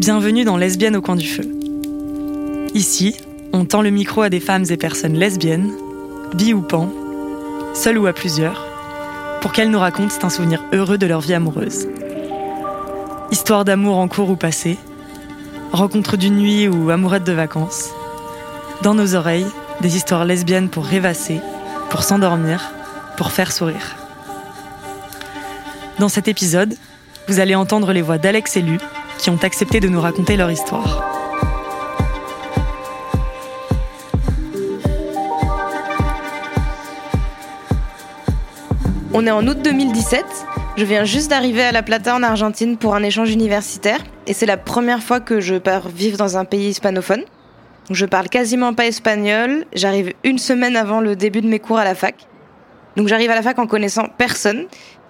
Bienvenue dans Lesbiennes au coin du feu. Ici, on tend le micro à des femmes et personnes lesbiennes, bi ou pan, seules ou à plusieurs, pour qu'elles nous racontent un souvenir heureux de leur vie amoureuse. Histoire d'amour en cours ou passé, rencontre d'une nuit ou amourette de vacances. Dans nos oreilles, des histoires lesbiennes pour rêvasser, pour s'endormir, pour faire sourire. Dans cet épisode, vous allez entendre les voix d'Alex et Lu, qui ont accepté de nous raconter leur histoire. On est en août 2017. Je viens juste d'arriver à La Plata en Argentine pour un échange universitaire et c'est la première fois que je pars vivre dans un pays hispanophone. Je parle quasiment pas espagnol, j'arrive une semaine avant le début de mes cours à la fac. Donc j'arrive à la fac en connaissant personne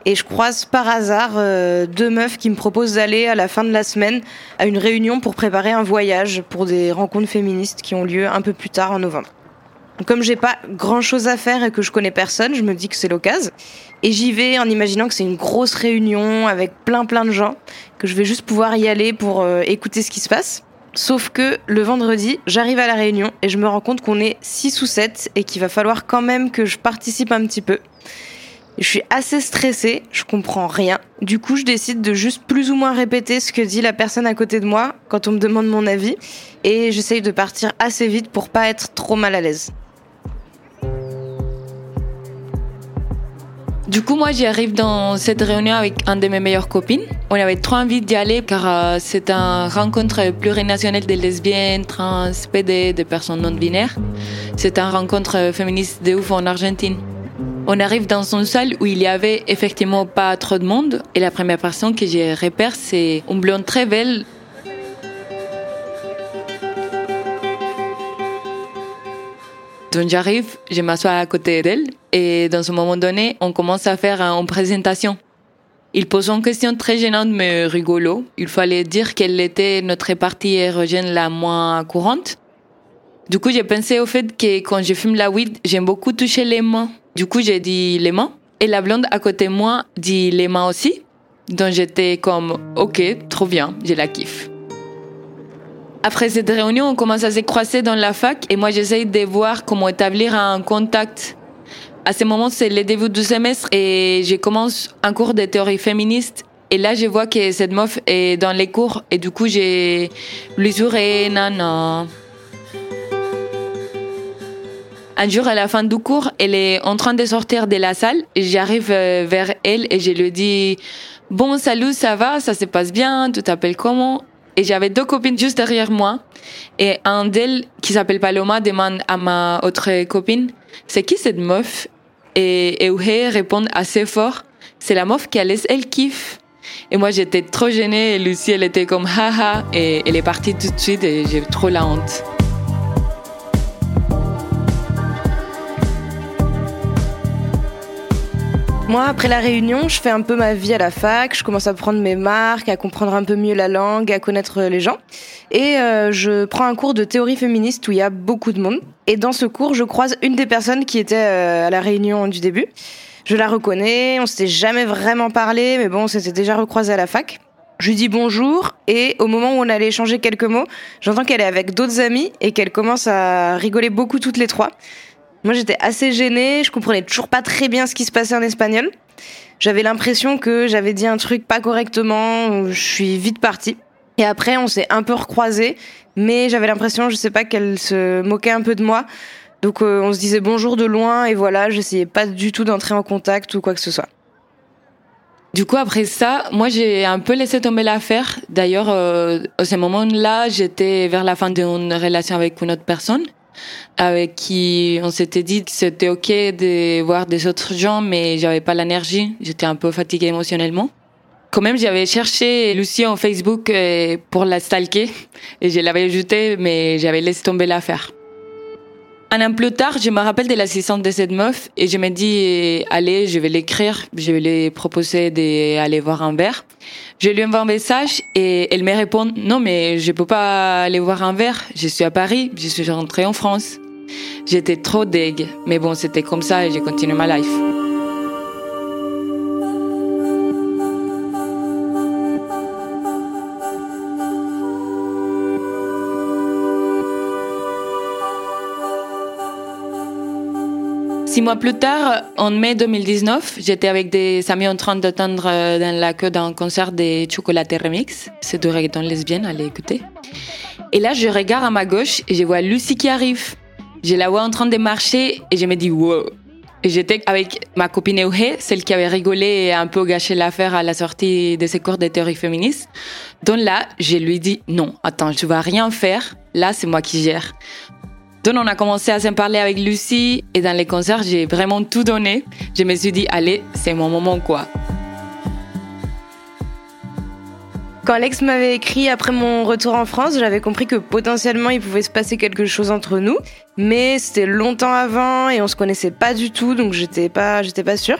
et je croise par hasard euh, deux meufs qui me proposent d'aller à la fin de la semaine à une réunion pour préparer un voyage pour des rencontres féministes qui ont lieu un peu plus tard en novembre. Comme j'ai pas grand chose à faire et que je connais personne, je me dis que c'est l'occasion. Et j'y vais en imaginant que c'est une grosse réunion avec plein plein de gens, que je vais juste pouvoir y aller pour euh, écouter ce qui se passe. Sauf que le vendredi, j'arrive à la réunion et je me rends compte qu'on est 6 ou 7 et qu'il va falloir quand même que je participe un petit peu. Je suis assez stressée, je comprends rien. Du coup, je décide de juste plus ou moins répéter ce que dit la personne à côté de moi quand on me demande mon avis et j'essaye de partir assez vite pour pas être trop mal à l'aise. Du coup, moi, j'arrive dans cette réunion avec un de mes meilleures copines. On avait trop envie d'y aller car euh, c'est une rencontre plurinationale des lesbiennes, trans, PD, de personnes non binaires. C'est une rencontre féministe de ouf en Argentine. On arrive dans une salle où il y avait effectivement pas trop de monde et la première personne que je repère, c'est une blonde très belle Donc j'arrive, je m'assois à côté d'elle et dans un moment donné, on commence à faire une présentation. Il pose une question très gênante mais rigolo. Il fallait dire quelle était notre partie érogène la moins courante. Du coup, j'ai pensé au fait que quand je fume la weed, j'aime beaucoup toucher les mains. Du coup, j'ai dit les mains. Et la blonde à côté de moi dit les mains aussi. Donc j'étais comme, ok, trop bien, je la kiffe. Après cette réunion, on commence à se croiser dans la fac et moi j'essaye de voir comment établir un contact. À ce moment, c'est le début du semestre et je commence un cours de théorie féministe et là, je vois que cette meuf est dans les cours et du coup, j'ai lui juré, non, Un jour, à la fin du cours, elle est en train de sortir de la salle. J'arrive euh, vers elle et je lui dis, bon, salut, ça va, ça se passe bien, tu t'appelles comment? Et j'avais deux copines juste derrière moi. Et un d'elles, qui s'appelle Paloma, demande à ma autre copine, c'est qui cette meuf? Et Euge répond assez fort, c'est la meuf qui a laissé elle kiffe. Et moi, j'étais trop gênée et Lucie, elle était comme haha. Et elle est partie tout de suite et j'ai trop la honte. Moi, après la réunion, je fais un peu ma vie à la fac, je commence à prendre mes marques, à comprendre un peu mieux la langue, à connaître les gens. Et euh, je prends un cours de théorie féministe où il y a beaucoup de monde. Et dans ce cours, je croise une des personnes qui était euh, à la réunion du début. Je la reconnais, on s'était jamais vraiment parlé, mais bon, on s'était déjà recroisé à la fac. Je lui dis bonjour et au moment où on allait échanger quelques mots, j'entends qu'elle est avec d'autres amis et qu'elle commence à rigoler beaucoup toutes les trois. Moi, j'étais assez gênée, je comprenais toujours pas très bien ce qui se passait en espagnol. J'avais l'impression que j'avais dit un truc pas correctement, je suis vite partie. Et après, on s'est un peu recroisés, mais j'avais l'impression, je sais pas, qu'elle se moquait un peu de moi. Donc euh, on se disait bonjour de loin et voilà, j'essayais pas du tout d'entrer en contact ou quoi que ce soit. Du coup, après ça, moi, j'ai un peu laissé tomber l'affaire. D'ailleurs, euh, à ce moment-là, j'étais vers la fin d'une relation avec une autre personne avec qui on s'était dit que c'était ok de voir des autres gens, mais j'avais pas l'énergie. J'étais un peu fatiguée émotionnellement. Quand même, j'avais cherché Lucie en Facebook euh, pour la stalker et je l'avais ajoutée, mais j'avais laissé tomber l'affaire. Un an plus tard, je me rappelle de l'assistante de cette meuf et je me dis, allez, je vais l'écrire, je vais lui proposer d'aller voir un verre. Je lui envoie un message et elle me répond, non, mais je peux pas aller voir un verre, je suis à Paris, je suis rentrée en France. J'étais trop deg, mais bon, c'était comme ça et j'ai continué ma life. Six mois plus tard, en mai 2019, j'étais avec des amis en train d'attendre euh, dans la queue d'un concert des Chocolatés Remix. C'est de reggaeton lesbienne, allez écouter. Et là, je regarde à ma gauche et je vois Lucie qui arrive. Je la vois en train de marcher et je me dis wow. Et j'étais avec ma copine Euhé, celle qui avait rigolé et un peu gâché l'affaire à la sortie de ses cours de théorie féministe. Donc là, je lui dis non, attends, je vais rien faire. Là, c'est moi qui gère. Donc on a commencé à s'en parler avec Lucie et dans les concerts, j'ai vraiment tout donné. Je me suis dit, allez, c'est mon moment quoi. Quand Alex m'avait écrit après mon retour en France, j'avais compris que potentiellement il pouvait se passer quelque chose entre nous, mais c'était longtemps avant et on se connaissait pas du tout, donc j'étais pas, j'étais pas sûre.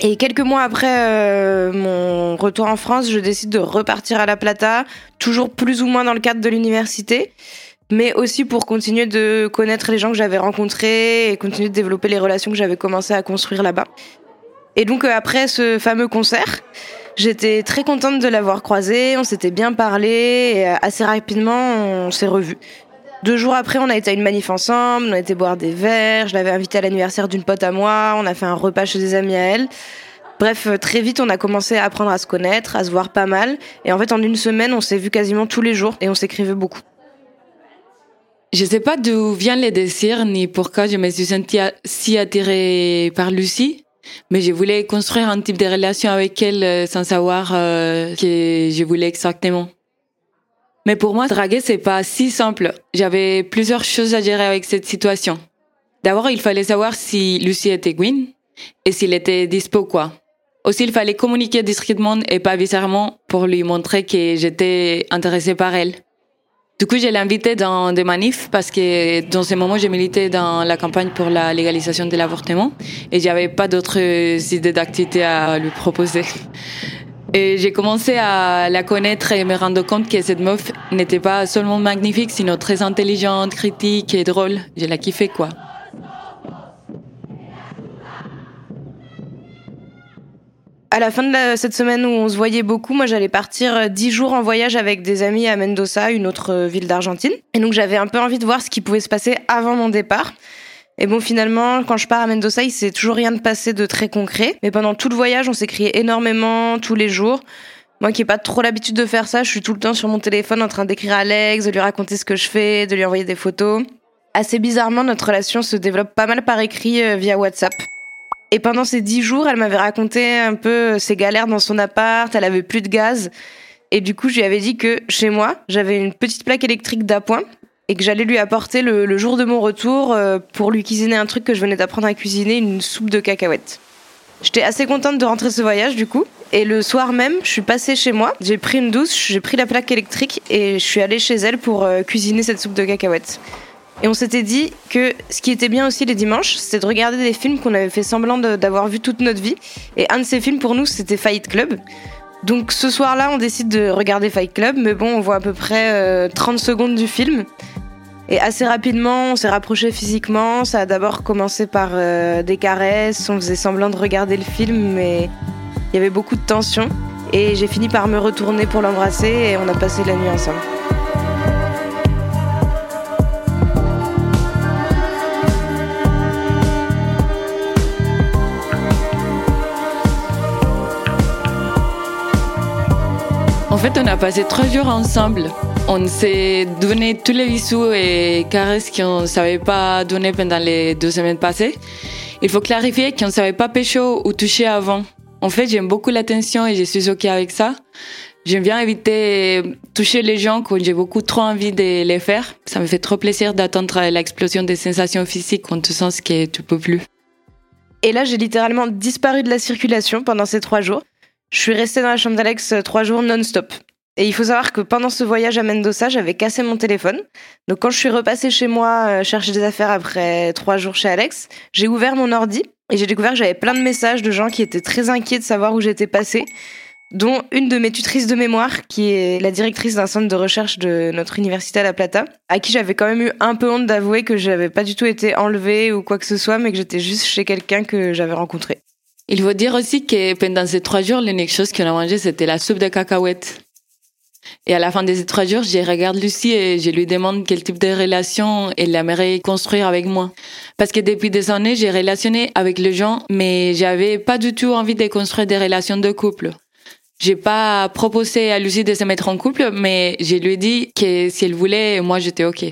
Et quelques mois après euh, mon retour en France, je décide de repartir à La Plata, toujours plus ou moins dans le cadre de l'université mais aussi pour continuer de connaître les gens que j'avais rencontrés et continuer de développer les relations que j'avais commencé à construire là-bas. Et donc euh, après ce fameux concert, j'étais très contente de l'avoir croisé, on s'était bien parlé et euh, assez rapidement on s'est revus. Deux jours après, on a été à une manif ensemble, on a été boire des verres, je l'avais invité à l'anniversaire d'une pote à moi, on a fait un repas chez des amis à elle. Bref, euh, très vite, on a commencé à apprendre à se connaître, à se voir pas mal. Et en fait, en une semaine, on s'est vu quasiment tous les jours et on s'écrivait beaucoup. Je sais pas d'où viennent les désirs ni pourquoi je me suis sentie si attirée par Lucie, mais je voulais construire un type de relation avec elle euh, sans savoir euh, que je voulais exactement. Mais pour moi, draguer, c'est pas si simple. J'avais plusieurs choses à gérer avec cette situation. D'abord, il fallait savoir si Lucie était Gwyn et s'il était dispo, quoi. Aussi, il fallait communiquer discrètement et pas bizarrement pour lui montrer que j'étais intéressée par elle. Du coup, je l'ai invité dans des manifs parce que dans ce moment, je militais dans la campagne pour la légalisation de l'avortement et j'avais pas d'autres idées d'activité à lui proposer. Et j'ai commencé à la connaître et me rendre compte que cette meuf n'était pas seulement magnifique, sinon très intelligente, critique et drôle. Je la kiffais, quoi. À la fin de cette semaine où on se voyait beaucoup, moi j'allais partir euh, dix jours en voyage avec des amis à Mendoza, une autre euh, ville d'Argentine. Et donc j'avais un peu envie de voir ce qui pouvait se passer avant mon départ. Et bon, finalement, quand je pars à Mendoza, il s'est toujours rien de passé de très concret. Mais pendant tout le voyage, on s'écriait énormément, tous les jours. Moi qui n'ai pas trop l'habitude de faire ça, je suis tout le temps sur mon téléphone en train d'écrire à Alex, de lui raconter ce que je fais, de lui envoyer des photos. Assez bizarrement, notre relation se développe pas mal par écrit euh, via WhatsApp. Et pendant ces dix jours, elle m'avait raconté un peu ses galères dans son appart, elle avait plus de gaz. Et du coup, je lui avais dit que chez moi, j'avais une petite plaque électrique d'appoint et que j'allais lui apporter le, jour de mon retour euh, pour lui cuisiner un truc que je venais d'apprendre à cuisiner, une soupe de cacahuètes. J'étais assez contente de rentrer ce voyage du coup. Et le soir même, je suis passée chez moi, j'ai pris une douce, j'ai pris la plaque électrique et je suis allée chez elle pour euh, cuisiner cette soupe de cacahuètes. Et on s'était dit que ce qui était bien aussi les dimanches, c'était de regarder des films qu'on avait fait semblant d'avoir vu toute notre vie. Et un de ces films pour nous, c'était Fight Club. Donc ce soir-là, on décide de regarder Fight Club, mais bon, on voit à peu près 30 euh, secondes du film. Et assez rapidement, on s'est rapproché physiquement. Ça a d'abord commencé par euh, des caresses, on faisait semblant de regarder le film, mais il y avait beaucoup de tension. Et j'ai fini par me retourner pour l'embrasser et on a passé la nuit ensemble. Fait, on a passé trois jours ensemble. On s'est donné tous les bisous et caresses qu'on ne savait pas donner pendant les deux semaines passées. Il faut clarifier qu'on ne savait pas pécho ou toucher avant. En fait, j'aime beaucoup l'attention et je suis OK avec ça. J'aime bien éviter toucher les gens quand j'ai beaucoup trop envie de les faire. Ça me fait trop plaisir d'attendre l'explosion des sensations physiques quand tu sens que tu peux plus. Et là, j'ai littéralement disparu de la circulation pendant ces trois jours. Je suis restée dans la chambre d'Alex euh, trois jours non-stop. Et il faut savoir que pendant ce voyage à Mendoza, j'avais cassé mon téléphone. Donc quand je suis repassée chez moi euh, chercher des affaires après trois jours chez Alex, j'ai ouvert mon ordi et j'ai découvert que j'avais plein de messages de gens qui étaient très inquiets de savoir où j'étais passée, dont une de mes tutrices de mémoire, qui est la directrice d'un centre de recherche de notre université à La Plata, à qui j'avais quand même eu un peu honte d'avouer que j'avais pas du tout été enlevée ou quoi que ce soit, mais que j'étais juste chez quelqu'un que j'avais rencontré. Il faut dire aussi que pendant ces trois jours, l'unique chose qu'on a mangé, c'était la soupe de cacahuètes. Et à la fin de ces trois jours, je regarde Lucie et je lui demande quel type de relation elle aimerait construire avec moi. Parce que depuis des années, j'ai relationné avec les gens, mais j'avais pas du tout envie de construire des relations de couple. J'ai pas proposé à Lucie de se mettre en couple, mais je lui ai dit que si elle voulait, moi j'étais ok.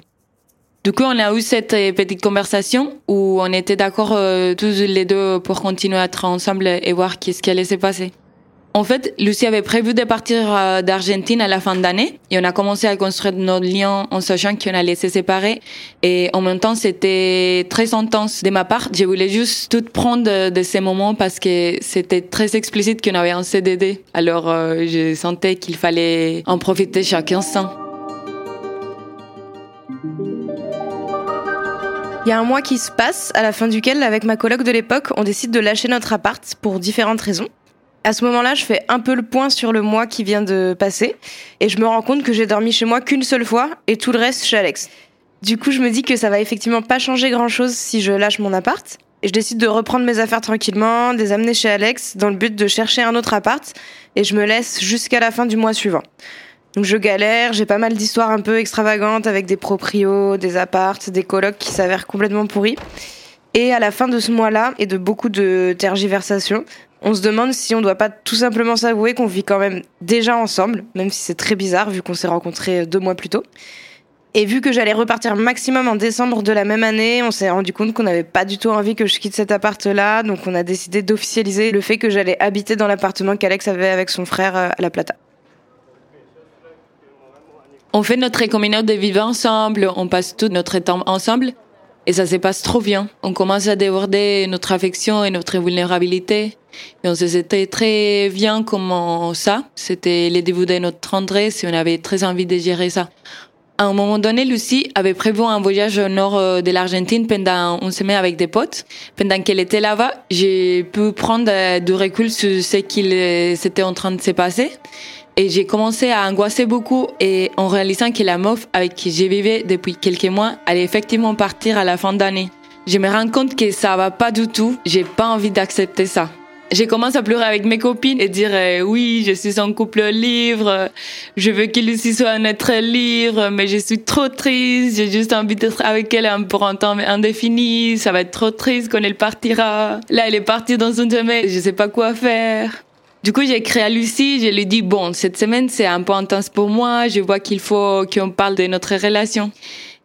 Du coup, on a eu cette euh, petite conversation où on était d'accord euh, tous les deux pour continuer à être ensemble et voir qu'est-ce qui allait se passer. En fait, Lucie avait prévu de partir euh, d'Argentine à la fin d'année et on a commencé à construire notre lien en sachant qu'on allait se séparer. Et en même temps, c'était très intense de ma part. Je voulais juste tout prendre de ces moments parce que c'était très explicite qu'on avait un CDD. Alors, je sentais qu'il fallait en profiter chacun sans. Il y a un mois qui se passe, à la fin duquel, avec ma coloc de l'époque, on décide de lâcher notre appart pour différentes raisons. À ce moment-là, je fais un peu le point sur le mois qui vient de passer et je me rends compte que j'ai dormi chez moi qu'une seule fois et tout le reste chez Alex. Du coup, je me dis que ça va effectivement pas changer grand-chose si je lâche mon appart et je décide de reprendre mes affaires tranquillement, de les amener chez Alex dans le but de chercher un autre appart et je me laisse jusqu'à la fin du mois suivant. Donc je galère, j'ai pas mal d'histoires un peu extravagantes avec des proprios, des apparts, des colocs qui s'avèrent complètement pourris. Et à la fin de ce mois-là, et de beaucoup de tergiversations, on se demande si on doit pas tout simplement s'avouer qu'on vit quand même déjà ensemble, même si c'est très bizarre vu qu'on s'est rencontrés deux mois plus tôt. Et vu que j'allais repartir maximum en décembre de la même année, on s'est rendu compte qu'on n'avait pas du tout envie que je quitte cet appart-là, donc on a décidé d'officialiser le fait que j'allais habiter dans l'appartement qu'Alex avait avec son frère euh, à La Plata. On fait notre communauté de vivre ensemble, on passe tout notre temps ensemble, et ça se passe trop bien. On commence à déborder notre affection et notre vulnérabilité. Et on se sentait très bien comme ça. C'était le début de notre tendresse et on avait très envie de gérer ça. À un moment donné, Lucie avait prévu un voyage au nord euh, de l'Argentine pendant une semaine avec des potes. Pendant qu'elle était là-bas, j'ai pu prendre euh, du recul sur ce qu'il euh, s'était en train de se passer. Et j'ai commencé à angoisser beaucoup et en réalisant que la meuf avec qui je vivais depuis quelques mois allait effectivement partir à la fin d'année. Je me rends compte que ça va pas du tout. J'ai pas envie d'accepter ça. J'ai commencé à pleurer avec mes copines et dire euh, oui, je suis en couple libre, je veux qu'il aussi soit notre libre, mais je suis trop triste, j'ai juste envie d'être avec elle pour un temps indéfini, ça va être trop triste quand elle partira. Là, elle est partie dans une semaine, je sais pas quoi faire. Du coup, j'ai écrit à Lucie, je lui dis, bon, cette semaine, c'est un peu intense pour moi, je vois qu'il faut qu'on parle de notre relation.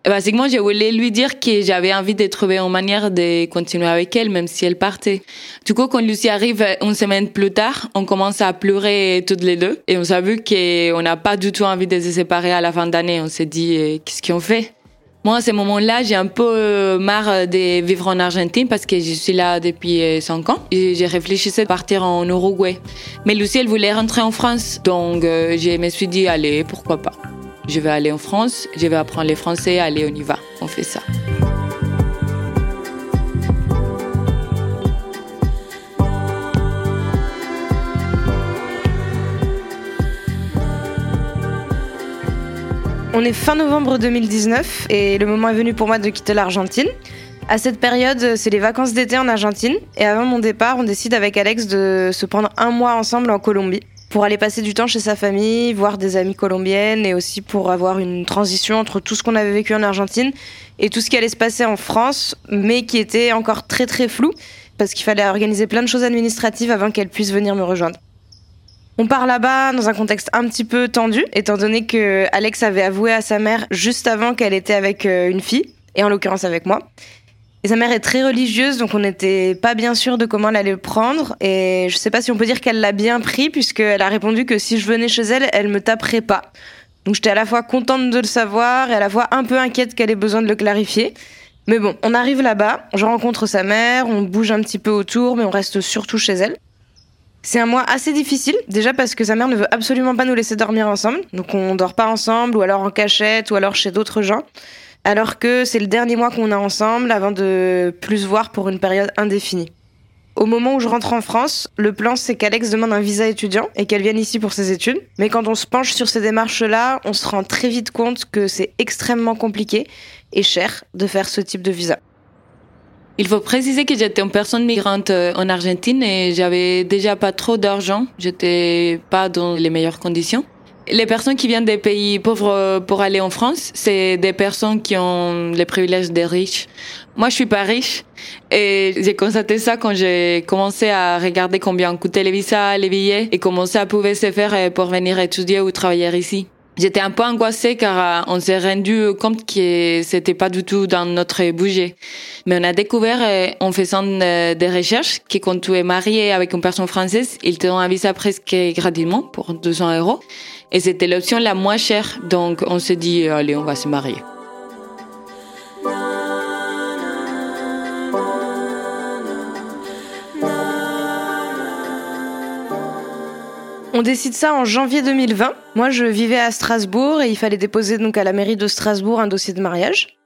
Et basiquement, je voulais lui dire que j'avais envie de trouver une manière de continuer avec elle, même si elle partait. Du coup, quand Lucie arrive une semaine plus tard, on commence à pleurer toutes les deux. Et on s'est vu qu'on n'a pas du tout envie de se séparer à la fin d'année. On s'est dit, euh, qu'est-ce qu'on fait? Moi, à ce moment-là, j'ai un peu euh, marre de vivre en Argentine parce que je suis là depuis 5 euh, ans. J'ai réfléchi à partir en Uruguay. Mais Lucie, elle voulait rentrer en France. Donc, euh, je me suis dit, allez, pourquoi pas. Je vais aller en France, je vais apprendre les français, allez, on y va. On fait ça. On est fin novembre 2019 et le moment est venu pour moi de quitter l'Argentine. À cette période, c'est les vacances d'été en Argentine et avant mon départ, on décide avec Alex de se prendre un mois ensemble en Colombie pour aller passer du temps chez sa famille, voir des amies colombiennes et aussi pour avoir une transition entre tout ce qu'on avait vécu en Argentine et tout ce qui allait se passer en France, mais qui était encore très très flou parce qu'il fallait organiser plein de choses administratives avant qu'elle puisse venir me rejoindre. On part là-bas dans un contexte un petit peu tendu, étant donné que Alex avait avoué à sa mère juste avant qu'elle était avec euh, une fille, et en l'occurrence avec moi. Et sa mère est très religieuse, donc on n'était pas bien sûr de comment elle allait le prendre. Et je sais pas si on peut dire qu'elle l'a bien pris, puisqu'elle a répondu que si je venais chez elle, elle me taperait pas. Donc j'étais à la fois contente de le savoir et à la fois un peu inquiète qu'elle ait besoin de le clarifier. Mais bon, on arrive là-bas, je rencontre sa mère, on bouge un petit peu autour, mais on reste surtout chez elle. C'est un mois assez difficile, déjà parce que sa mère ne veut absolument pas nous laisser dormir ensemble. Donc on dort pas ensemble, ou alors en cachette, ou alors chez d'autres gens. Alors que c'est le dernier mois qu'on a ensemble avant de plus voir pour une période indéfinie. Au moment où je rentre en France, le plan c'est qu'Alex demande un visa étudiant et qu'elle vienne ici pour ses études. Mais quand on se penche sur ces démarches-là, on se rend très vite compte que c'est extrêmement compliqué et cher de faire ce type de visa. Il faut préciser que j'étais une personne migrante euh, en Argentine et j'avais déjà pas trop d'argent. J'étais pas dans les meilleures conditions. les personnes qui viennent des pays pauvres pour aller en France, c'est des personnes qui ont les privilèges des riches. Moi, je suis pas riche et j'ai constaté ça quand j'ai commencé à regarder combien coûtaient les visas, les billets et comment ça pouvait se faire pour venir étudier ou travailler ici. J'étais un peu angoissée car euh, on s'est rendu compte que c'était pas du tout dans notre budget. Mais on a découvert en faisant euh, des recherches que quand tu es marié avec une personne française, ils te donnent un visa presque gratuitement pour 200 euros. Et c'était l'option la moins chère. Donc on s'est dit, allez, on va se marier. On décide ça en janvier 2020. Moi, je vivais à Strasbourg et il fallait déposer donc à la mairie de Strasbourg un dossier de mariage.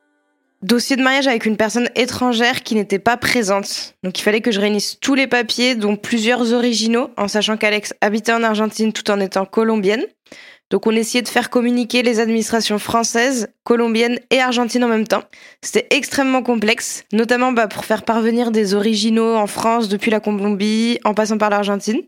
Dossier de mariage avec une personne étrangère qui n'était pas présente. Donc il fallait que je réunisse tous les papiers, dont plusieurs originaux, en sachant qu'Alex habitait en Argentine tout en étant colombienne. Donc on essayait de faire communiquer les administrations françaises, colombiennes et argentines en même temps. C'était extrêmement complexe, notamment bah, pour faire parvenir des originaux en France depuis la Colombie, en passant par l'Argentine.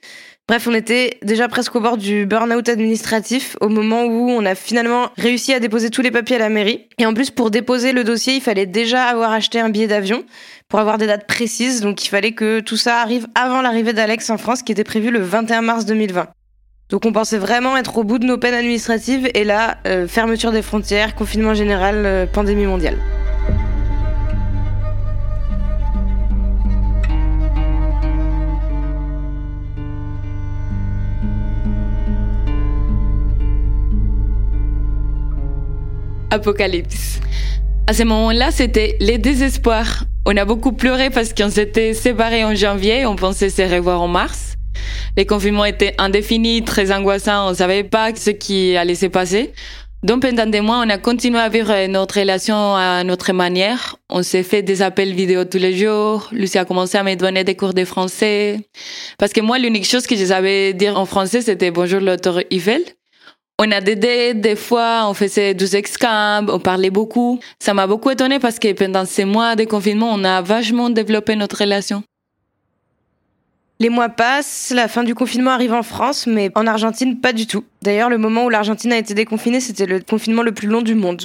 Bref, on était déjà presque au bord du burn-out administratif au moment où on a finalement réussi à déposer tous les papiers à la mairie. Et en plus, pour déposer le dossier, il fallait déjà avoir acheté un billet d'avion pour avoir des dates précises. Donc il fallait que tout ça arrive avant l'arrivée d'Alex en France, qui était prévu le 21 mars 2020. Donc on pensait vraiment être au bout de nos peines administratives et là, euh, fermeture des frontières, confinement général, euh, pandémie mondiale. Apocalypse. À ce moment-là, c'était les désespoirs. On a beaucoup pleuré parce qu'on s'était séparés en janvier, on pensait se revoir en mars. Les confinements étaient indéfinis, très angoissants, on savait pas ce qui allait se passer. Donc pendant des mois, on a continué à vivre notre relation à notre manière. On s'est fait des appels vidéo tous les jours. Lucie a commencé à me donner des cours de français. Parce que moi, l'unique chose que je savais dire en français, c'était bonjour l'auteur Eiffel. On a des des fois, on faisait des excams, on parlait beaucoup. Ça m'a beaucoup étonné parce que pendant ces mois de confinement, on a vachement développé notre relation. Les mois passent, la fin du confinement arrive en France, mais en Argentine, pas du tout. D'ailleurs, le moment où l'Argentine a été déconfinée, c'était le confinement le plus long du monde.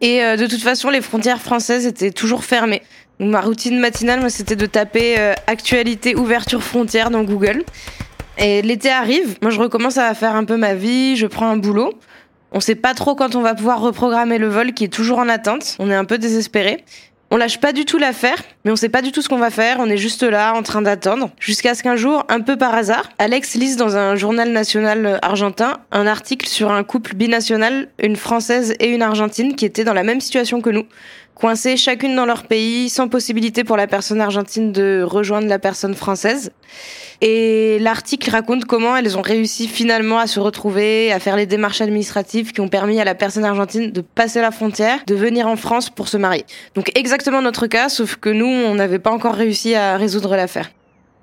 Et euh, de toute façon, les frontières françaises étaient toujours fermées. ma routine matinale, moi, c'était de taper euh, actualité ouverture frontière dans Google. Et l'été arrive, moi je recommence à faire un peu ma vie, je prends un boulot. On sait pas trop quand on va pouvoir reprogrammer le vol qui est toujours en attente. On est un peu désespéré. On lâche pas du tout l'affaire, mais on sait pas du tout ce qu'on va faire. On est juste là, en train d'attendre. Jusqu'à ce qu'un jour, un peu par hasard, Alex lise dans un journal national argentin un article sur un couple binational, une française et une argentine, qui étaient dans la même situation que nous coincées chacune dans leur pays, sans possibilité pour la personne argentine de rejoindre la personne française. Et l'article raconte comment elles ont réussi finalement à se retrouver, à faire les démarches administratives qui ont permis à la personne argentine de passer la frontière, de venir en France pour se marier. Donc exactement notre cas, sauf que nous, on n'avait pas encore réussi à résoudre l'affaire.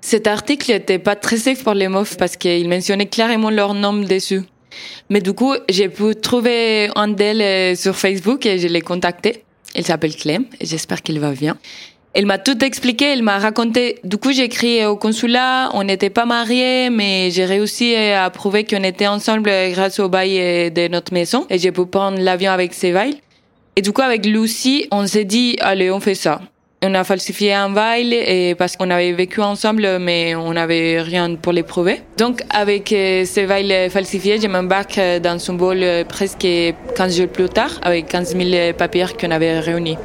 Cet article n'était pas très safe pour les meufs parce qu'il mentionnait clairement leur nom dessus. Mais du coup, j'ai pu trouver un d'elles sur Facebook et je l'ai contacté. Elle s'appelle Clem j'espère qu'elle va bien. Elle m'a tout expliqué, elle m'a raconté. Du coup, j'ai écrit au consulat, on n'était pas mariés, mais j'ai réussi à prouver qu'on était ensemble grâce au bail de notre maison et j'ai pu prendre l'avion avec Sévail. Et du coup, avec Lucie, on s'est dit, allez, on fait ça. On a falsifié un bail et parce qu'on avait vécu ensemble, mais on n'avait rien pour les prouver. Donc, avec euh, ce bail falsifié, je m'embarque dans son bol presque 15 jours plus tard, avec 15 000 papiers qu'on avait réunis.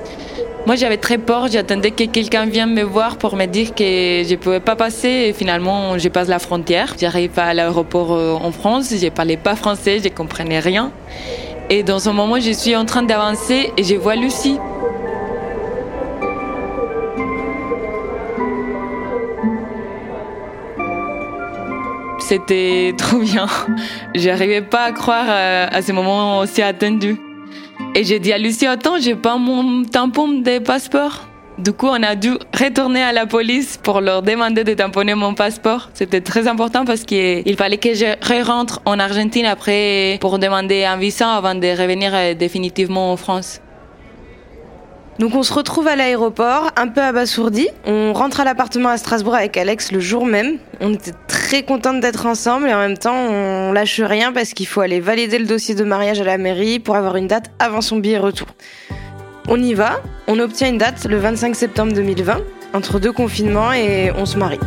Moi, j'avais très peur. J'attendais que quelqu'un vienne me voir pour me dire que je ne pouvais pas passer. Et finalement, je passe la frontière. J'arrive à l'aéroport euh, en France. Je parlais pas français. Je comprenais rien. Et dans ce moment, je suis en train d'avancer et je vois Lucie. C'était trop bien. J'arrivais pas à croire euh, à ce moment aussi attendu. Et j'ai dit à Lucie, attends, j'ai pas mon tampon de passeport. Du coup, on a dû retourner à la police pour leur demander de tamponner mon passeport. C'était très important parce qu'il fallait que je rentre en Argentine après pour demander un visa avant de revenir euh, définitivement en France. Donc on se retrouve à l'aéroport, un peu abasourdi. On rentre à l'appartement à Strasbourg avec Alex le jour même. On était très contente d'être ensemble et en même temps on lâche rien parce qu'il faut aller valider le dossier de mariage à la mairie pour avoir une date avant son billet retour. On y va, on obtient une date le 25 septembre 2020, entre deux confinements et on se marie.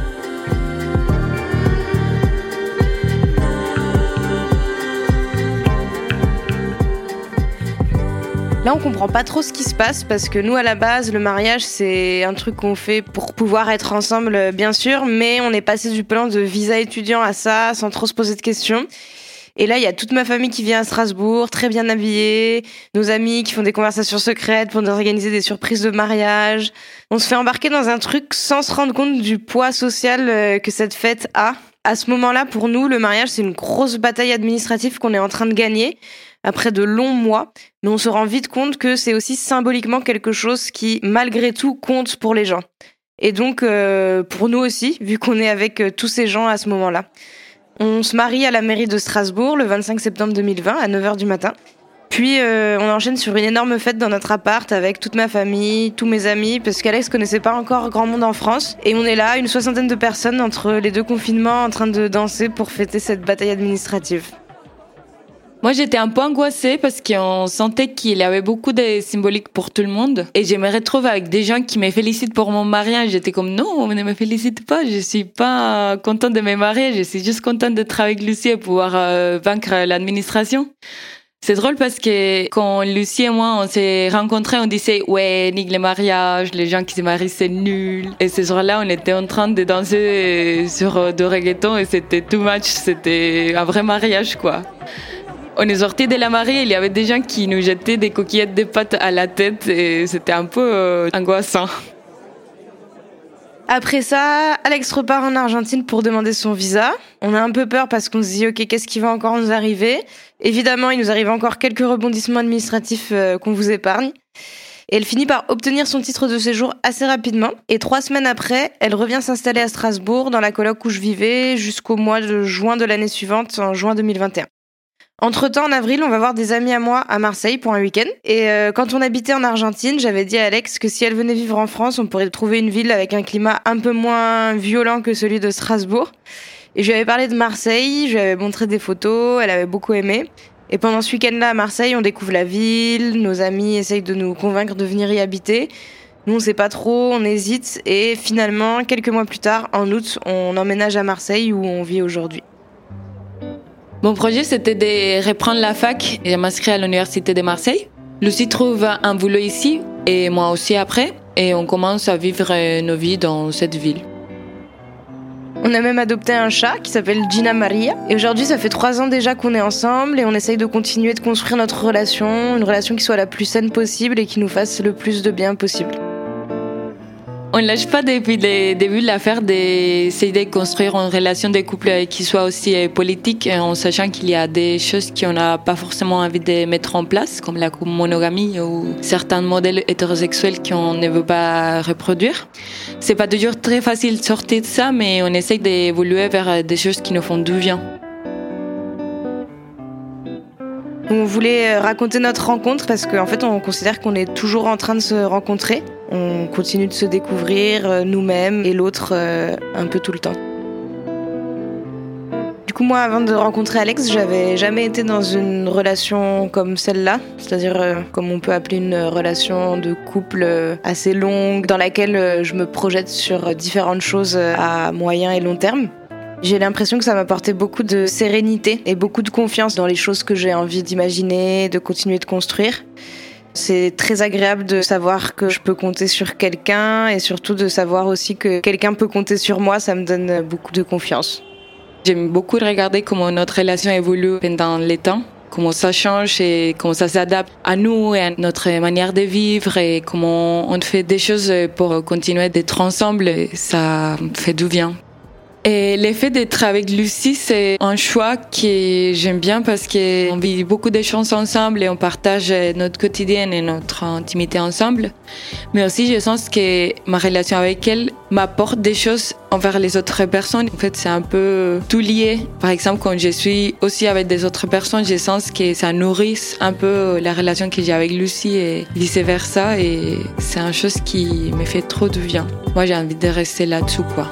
Là, on comprend pas trop ce qui se passe parce que nous, à la base, le mariage, c'est un truc qu'on fait pour pouvoir être ensemble, bien sûr, mais on est passé du plan de visa étudiant à ça sans trop se poser de questions. Et là, il y a toute ma famille qui vient à Strasbourg, très bien habillée, nos amis qui font des conversations secrètes pour nous organiser des surprises de mariage. On se fait embarquer dans un truc sans se rendre compte du poids social euh, que cette fête a. À ce moment-là, pour nous, le mariage, c'est une grosse bataille administrative qu'on est en train de gagner après de longs mois, mais on se rend vite compte que c'est aussi symboliquement quelque chose qui, malgré tout, compte pour les gens. Et donc, euh, pour nous aussi, vu qu'on est avec euh, tous ces gens à ce moment-là. On se marie à la mairie de Strasbourg le 25 septembre 2020 à 9h du matin. Puis euh, on enchaîne sur une énorme fête dans notre appart avec toute ma famille, tous mes amis, parce qu'Alex connaissait pas encore grand monde en France. Et on est là, une soixantaine de personnes entre les deux confinements, en train de danser pour fêter cette bataille administrative. Moi, j'étais un peu angoissée parce qu'on sentait qu'il y avait beaucoup de symboliques pour tout le monde. Et je me retrouve avec des gens qui me félicitent pour mon mariage. J'étais comme, non, ne me félicite pas. Je suis pas contente de me marier. Je suis juste contente d'être avec Lucie et pouvoir euh, vaincre l'administration. C'est drôle parce que quand Lucie et moi on s'est rencontrés, on disait ouais, nique les mariages, les gens qui se marient c'est nul. Et ce jour-là, on était en train de danser sur de reggaeton et c'était too much, c'était un vrai mariage quoi. On est sorti de la marée, il y avait des gens qui nous jetaient des coquillettes de pâtes à la tête et c'était un peu euh, angoissant. Après ça, Alex repart en Argentine pour demander son visa. On a un peu peur parce qu'on se dit, ok, qu'est-ce qui va encore nous arriver? Évidemment, il nous arrive encore quelques rebondissements administratifs euh, qu'on vous épargne. Et elle finit par obtenir son titre de séjour assez rapidement. Et trois semaines après, elle revient s'installer à Strasbourg, dans la coloc où je vivais, jusqu'au mois de juin de l'année suivante, en juin 2021. Entre-temps, en avril, on va voir des amis à moi à Marseille pour un week-end. Et euh, quand on habitait en Argentine, j'avais dit à Alex que si elle venait vivre en France, on pourrait trouver une ville avec un climat un peu moins violent que celui de Strasbourg. Et je lui avais parlé de Marseille, je lui avais montré des photos, elle avait beaucoup aimé. Et pendant ce week-end-là à Marseille, on découvre la ville, nos amis essayent de nous convaincre de venir y habiter. Nous, on sait pas trop, on hésite. Et finalement, quelques mois plus tard, en août, on emménage à Marseille où on vit aujourd'hui. Mon projet, c'était de reprendre la fac et de m'inscrire à l'Université de Marseille. Lucie trouve un boulot ici et moi aussi après. Et on commence à vivre nos vies dans cette ville. On a même adopté un chat qui s'appelle Gina Maria. Et aujourd'hui, ça fait trois ans déjà qu'on est ensemble et on essaye de continuer de construire notre relation, une relation qui soit la plus saine possible et qui nous fasse le plus de bien possible. On ne lâche pas depuis le début l'affaire d'essayer de construire une relation de couple qui soit aussi euh, politique, en sachant qu'il y a des choses qu'on n'a pas forcément envie de mettre en place, comme la monogamie ou certains modèles hétérosexuels qu'on ne veut pas reproduire. C'est pas toujours très facile de sortir de ça, mais on essaye d'évoluer vers des choses qui nous font du bien. On voulait raconter notre rencontre? Parce qu'en fait, on considère qu'on est toujours en train de se rencontrer. On continue de se découvrir euh, nous-mêmes et l'autre euh, un peu tout le temps. Du coup, moi, avant de rencontrer Alex, j'avais jamais été dans une relation comme celle-là, c'est-à-dire euh, comme on peut appeler une relation de couple assez longue, dans laquelle je me projette sur différentes choses à moyen et long terme. J'ai l'impression que ça m'apportait beaucoup de sérénité et beaucoup de confiance dans les choses que j'ai envie d'imaginer, de continuer de construire. C'est très agréable de savoir que je peux compter sur quelqu'un et surtout de savoir aussi que quelqu'un peut compter sur moi, ça me donne beaucoup de confiance. J'aime beaucoup regarder comment notre relation évolue pendant les temps, comment ça change et comment ça s'adapte à nous et à notre manière de vivre et comment on fait des choses pour continuer d'être ensemble. Ça fait du bien. Et l'effet d'être avec Lucie, c'est un choix que j'aime bien parce qu'on vit beaucoup de choses ensemble et on partage notre quotidien et notre intimité ensemble. Mais aussi, je sens que ma relation avec elle m'apporte des choses envers les autres personnes. En fait, c'est un peu tout lié. Par exemple, quand je suis aussi avec des autres personnes, je sens que ça nourrit un peu la relation que j'ai avec Lucie et vice versa. Et c'est une chose qui me fait trop de bien. Moi, j'ai envie de rester là-dessous, quoi.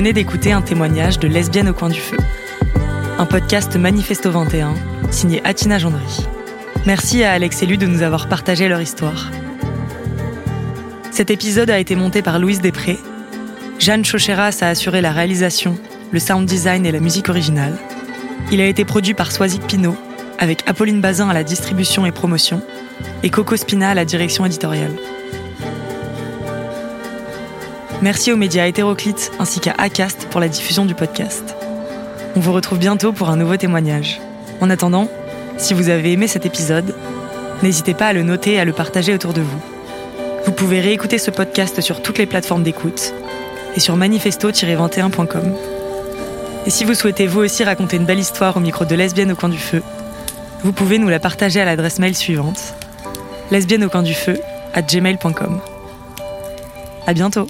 Venez d'écouter un témoignage de Lesbienne au coin du feu. Un podcast Manifesto 21, signé Atina Gendry. Merci à Alex et Lu de nous avoir partagé leur histoire. Cet épisode a été monté par Louise Després. Jeanne Chocheras a assuré la réalisation, le sound design et la musique originale. Il a été produit par Soisic Pinot, avec Apolline Bazin à la distribution et promotion, et Coco Spina à la direction éditoriale. Merci aux médias hétéroclites ainsi qu'à ACAST pour la diffusion du podcast. On vous retrouve bientôt pour un nouveau témoignage. En attendant, si vous avez aimé cet épisode, n'hésitez pas à le noter et à le partager autour de vous. Vous pouvez réécouter ce podcast sur toutes les plateformes d'écoute et sur manifesto-21.com. Et si vous souhaitez vous aussi raconter une belle histoire au micro de Lesbienne au coin du feu, vous pouvez nous la partager à l'adresse mail suivante lesbienne au coin du feu gmail.com. À bientôt!